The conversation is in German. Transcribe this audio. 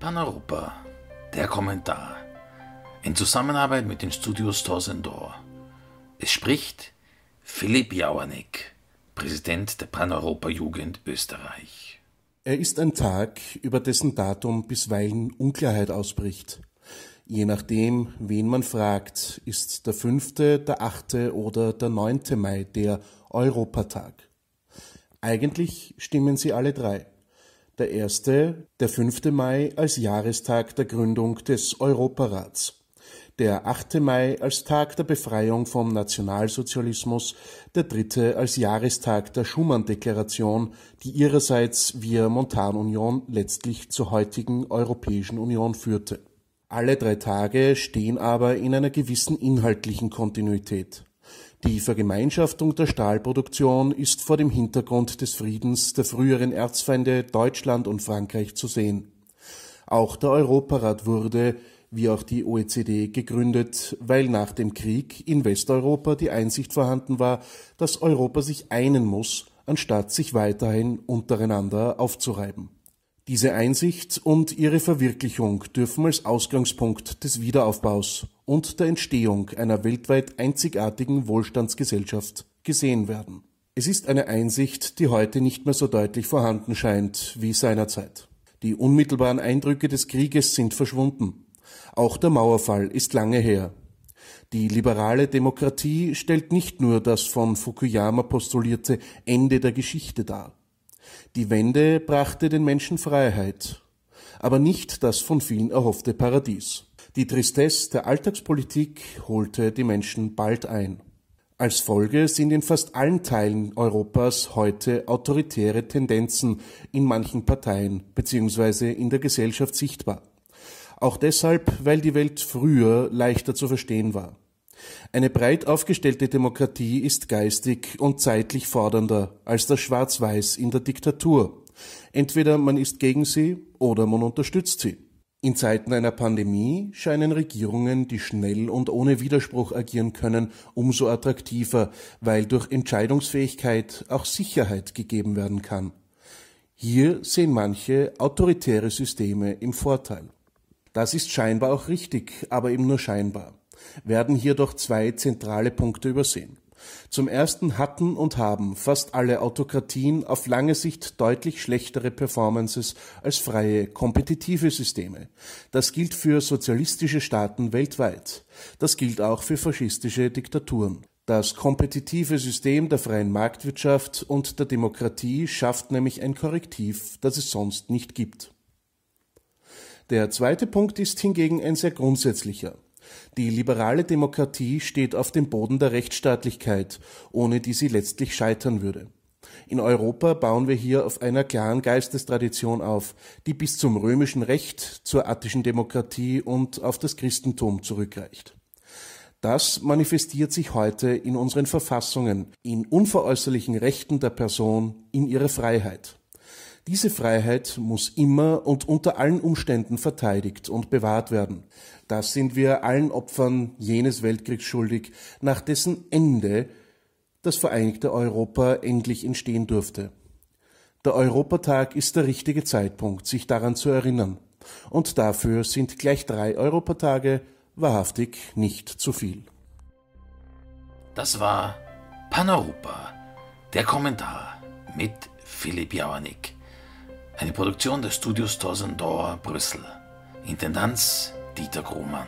Paneuropa, der Kommentar. In Zusammenarbeit mit den Studios Torsendor. Es spricht Philipp Jauernick, Präsident der Paneuropa-Jugend Österreich. Er ist ein Tag, über dessen Datum bisweilen Unklarheit ausbricht. Je nachdem, wen man fragt, ist der fünfte, der achte oder der neunte Mai der Europatag. Eigentlich stimmen sie alle drei. Der erste, der 5. Mai als Jahrestag der Gründung des Europarats. Der 8. Mai als Tag der Befreiung vom Nationalsozialismus, der dritte als Jahrestag der Schumann-Deklaration, die ihrerseits via Montanunion letztlich zur heutigen Europäischen Union führte. Alle drei Tage stehen aber in einer gewissen inhaltlichen Kontinuität. Die Vergemeinschaftung der Stahlproduktion ist vor dem Hintergrund des Friedens der früheren Erzfeinde Deutschland und Frankreich zu sehen. Auch der Europarat wurde, wie auch die OECD, gegründet, weil nach dem Krieg in Westeuropa die Einsicht vorhanden war, dass Europa sich einen muss, anstatt sich weiterhin untereinander aufzureiben. Diese Einsicht und ihre Verwirklichung dürfen als Ausgangspunkt des Wiederaufbaus und der Entstehung einer weltweit einzigartigen Wohlstandsgesellschaft gesehen werden. Es ist eine Einsicht, die heute nicht mehr so deutlich vorhanden scheint wie seinerzeit. Die unmittelbaren Eindrücke des Krieges sind verschwunden. Auch der Mauerfall ist lange her. Die liberale Demokratie stellt nicht nur das von Fukuyama postulierte Ende der Geschichte dar. Die Wende brachte den Menschen Freiheit, aber nicht das von vielen erhoffte Paradies. Die Tristesse der Alltagspolitik holte die Menschen bald ein. Als Folge sind in fast allen Teilen Europas heute autoritäre Tendenzen in manchen Parteien bzw. in der Gesellschaft sichtbar. Auch deshalb, weil die Welt früher leichter zu verstehen war. Eine breit aufgestellte Demokratie ist geistig und zeitlich fordernder als das Schwarz-Weiß in der Diktatur. Entweder man ist gegen sie oder man unterstützt sie. In Zeiten einer Pandemie scheinen Regierungen, die schnell und ohne Widerspruch agieren können, umso attraktiver, weil durch Entscheidungsfähigkeit auch Sicherheit gegeben werden kann. Hier sehen manche autoritäre Systeme im Vorteil. Das ist scheinbar auch richtig, aber eben nur scheinbar werden hier doch zwei zentrale Punkte übersehen. Zum ersten hatten und haben fast alle Autokratien auf lange Sicht deutlich schlechtere Performances als freie, kompetitive Systeme. Das gilt für sozialistische Staaten weltweit. Das gilt auch für faschistische Diktaturen. Das kompetitive System der freien Marktwirtschaft und der Demokratie schafft nämlich ein Korrektiv, das es sonst nicht gibt. Der zweite Punkt ist hingegen ein sehr grundsätzlicher. Die liberale Demokratie steht auf dem Boden der Rechtsstaatlichkeit, ohne die sie letztlich scheitern würde. In Europa bauen wir hier auf einer klaren Geistestradition auf, die bis zum römischen Recht, zur attischen Demokratie und auf das Christentum zurückreicht. Das manifestiert sich heute in unseren Verfassungen, in unveräußerlichen Rechten der Person, in ihrer Freiheit. Diese Freiheit muss immer und unter allen Umständen verteidigt und bewahrt werden. Das sind wir allen Opfern jenes Weltkriegs schuldig, nach dessen Ende das vereinigte Europa endlich entstehen durfte. Der Europatag ist der richtige Zeitpunkt, sich daran zu erinnern. Und dafür sind gleich drei Europatage wahrhaftig nicht zu viel. Das war Paneuropa, der Kommentar mit Philipp Jauernick. Eine Produktion des Studios Tausendauer Brüssel. Intendanz Dieter Grohmann.